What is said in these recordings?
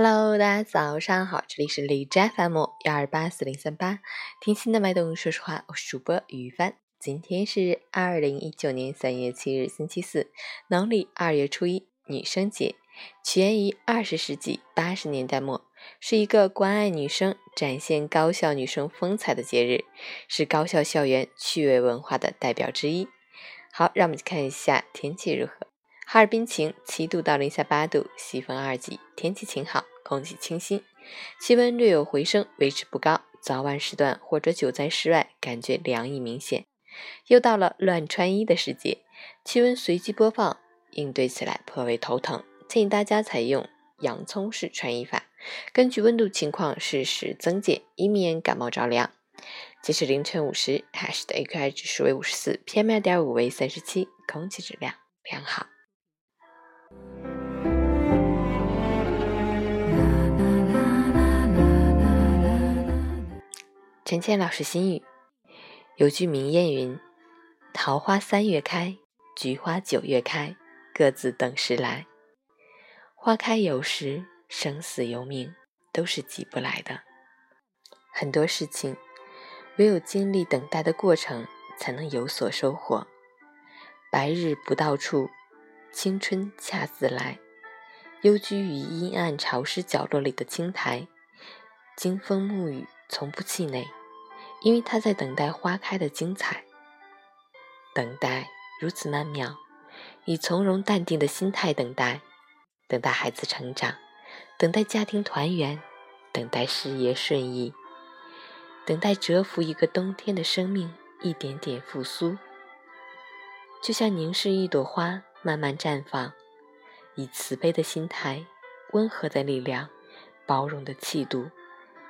Hello，大家早上好，这里是李斋 FM 幺二八四零三八，听心的脉动，说实话，我是主播于帆。今天是二零一九年三月七日，星期四，农历二月初一，女生节，起源于二十世纪八十年代末，是一个关爱女生、展现高校女生风采的节日，是高校校园趣味文化的代表之一。好，让我们去看一下天气如何。哈尔滨晴，七度到零下八度，西风二级，天气晴好，空气清新，气温略有回升，维持不高。早晚时段或者久在室外，感觉凉意明显。又到了乱穿衣的时节，气温随机播放，应对起来颇为头疼。建议大家采用洋葱式穿衣法，根据温度情况适时增减，以免感冒着凉。截至凌晨五时，，h a s h 的 AQI 指数为五十四，PM 二点五为三十七，空气质量良好。陈倩老师心语：有句名谚云，“桃花三月开，菊花九月开，各自等时来。”花开有时，生死由命，都是急不来的。很多事情，唯有经历等待的过程，才能有所收获。白日不到处，青春恰自来。幽居于阴暗潮湿角落里的青苔，经风沐雨，从不气馁。因为他在等待花开的精彩，等待如此曼妙，以从容淡定的心态等待，等待孩子成长，等待家庭团圆，等待事业顺意，等待蛰伏一个冬天的生命一点点复苏，就像凝视一朵花慢慢绽放，以慈悲的心态、温和的力量、包容的气度，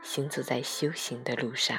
行走在修行的路上。